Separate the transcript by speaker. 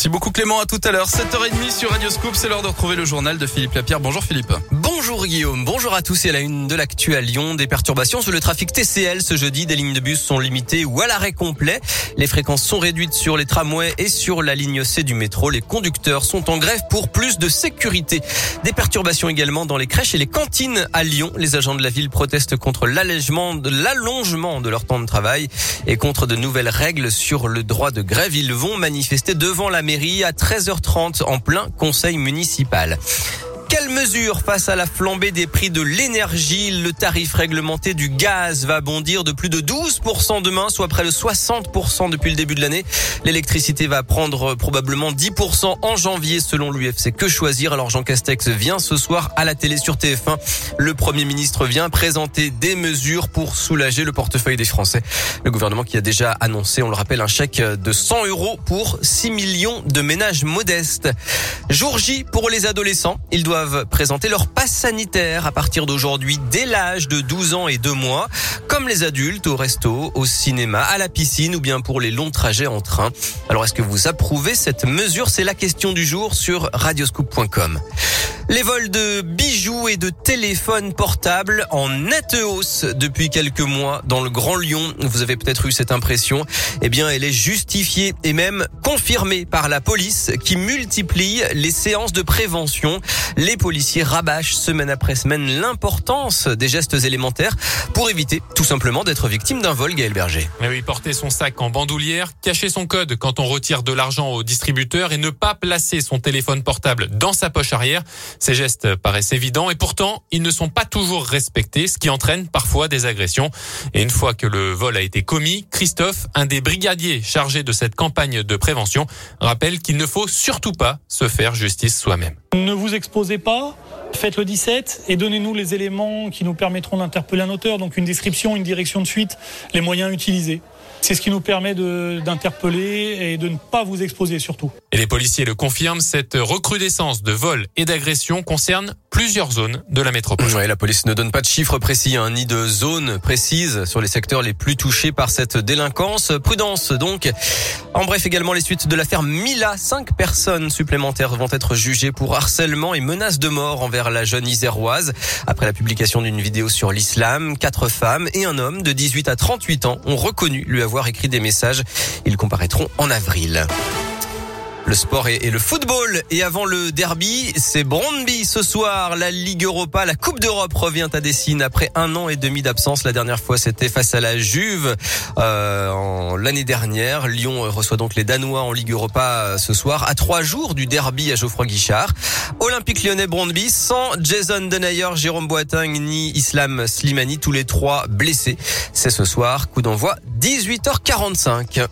Speaker 1: Merci beaucoup Clément, à tout à l'heure. 7h30 sur Radio Scoop, c'est l'heure de retrouver le journal de Philippe Lapierre. Bonjour Philippe.
Speaker 2: Bonjour Guillaume, bonjour à tous et à la une de l'actu à Lyon. Des perturbations sur le trafic TCL ce jeudi. Des lignes de bus sont limitées ou à l'arrêt complet. Les fréquences sont réduites sur les tramways et sur la ligne C du métro. Les conducteurs sont en grève pour plus de sécurité. Des perturbations également dans les crèches et les cantines à Lyon. Les agents de la ville protestent contre l'allègement de l'allongement de leur temps de travail et contre de nouvelles règles sur le droit de grève. Ils vont manifester devant la à 13h30 en plein conseil municipal. Quelles mesures face à la flambée des prix de l'énergie? Le tarif réglementé du gaz va bondir de plus de 12% demain, soit près de 60% depuis le début de l'année. L'électricité va prendre probablement 10% en janvier selon l'UFC. Que choisir? Alors Jean Castex vient ce soir à la télé sur TF1. Le Premier ministre vient présenter des mesures pour soulager le portefeuille des Français. Le gouvernement qui a déjà annoncé, on le rappelle, un chèque de 100 euros pour 6 millions de ménages modestes. Jour J pour les adolescents. Présenter leur passe sanitaire à partir d'aujourd'hui dès l'âge de 12 ans et 2 mois, comme les adultes au resto, au cinéma, à la piscine ou bien pour les longs trajets en train. Alors est-ce que vous approuvez cette mesure? C'est la question du jour sur radioscoop.com. Les vols de bijoux et de téléphones portables en nette hausse depuis quelques mois dans le Grand Lyon. Vous avez peut-être eu cette impression. Eh bien, elle est justifiée et même confirmée par la police qui multiplie les séances de prévention. Les policiers rabâchent semaine après semaine l'importance des gestes élémentaires pour éviter tout simplement d'être victime d'un vol, Gaël Berger.
Speaker 3: Mais oui, porter son sac en bandoulière, cacher son code quand on retire de l'argent au distributeur et ne pas placer son téléphone portable dans sa poche arrière. Ces gestes paraissent évidents et pourtant, ils ne sont pas toujours respectés, ce qui entraîne parfois des agressions. Et une fois que le vol a été commis, Christophe, un des brigadiers chargés de cette campagne de prévention, rappelle qu'il ne faut surtout pas se faire justice soi-même.
Speaker 4: Ne vous exposez pas, faites le 17 et donnez-nous les éléments qui nous permettront d'interpeller un auteur, donc une description, une direction de suite, les moyens utilisés. C'est ce qui nous permet d'interpeller et de ne pas vous exposer surtout.
Speaker 3: Et les policiers le confirment, cette recrudescence de vols et d'agressions concerne plusieurs zones de la métropole.
Speaker 2: Ouais, la police ne donne pas de chiffres précis, hein, ni de zones précises sur les secteurs les plus touchés par cette délinquance. Prudence donc. En bref, également les suites de l'affaire Mila. Cinq personnes supplémentaires vont être jugées pour harcèlement et menaces de mort envers la jeune iséroise. Après la publication d'une vidéo sur l'islam, quatre femmes et un homme de 18 à 38 ans ont reconnu avoir écrit des messages. Ils comparaîtront en avril. Le sport et, le football. Et avant le derby, c'est Brondby ce soir. La Ligue Europa, la Coupe d'Europe revient à Dessine après un an et demi d'absence. La dernière fois, c'était face à la Juve euh, l'année dernière. Lyon reçoit donc les Danois en Ligue Europa ce soir, à trois jours du derby à Geoffroy Guichard. Olympique lyonnais Brondby sans Jason Denayer, Jérôme Boateng ni Islam Slimani, tous les trois blessés. C'est ce soir, coup d'envoi 18h45.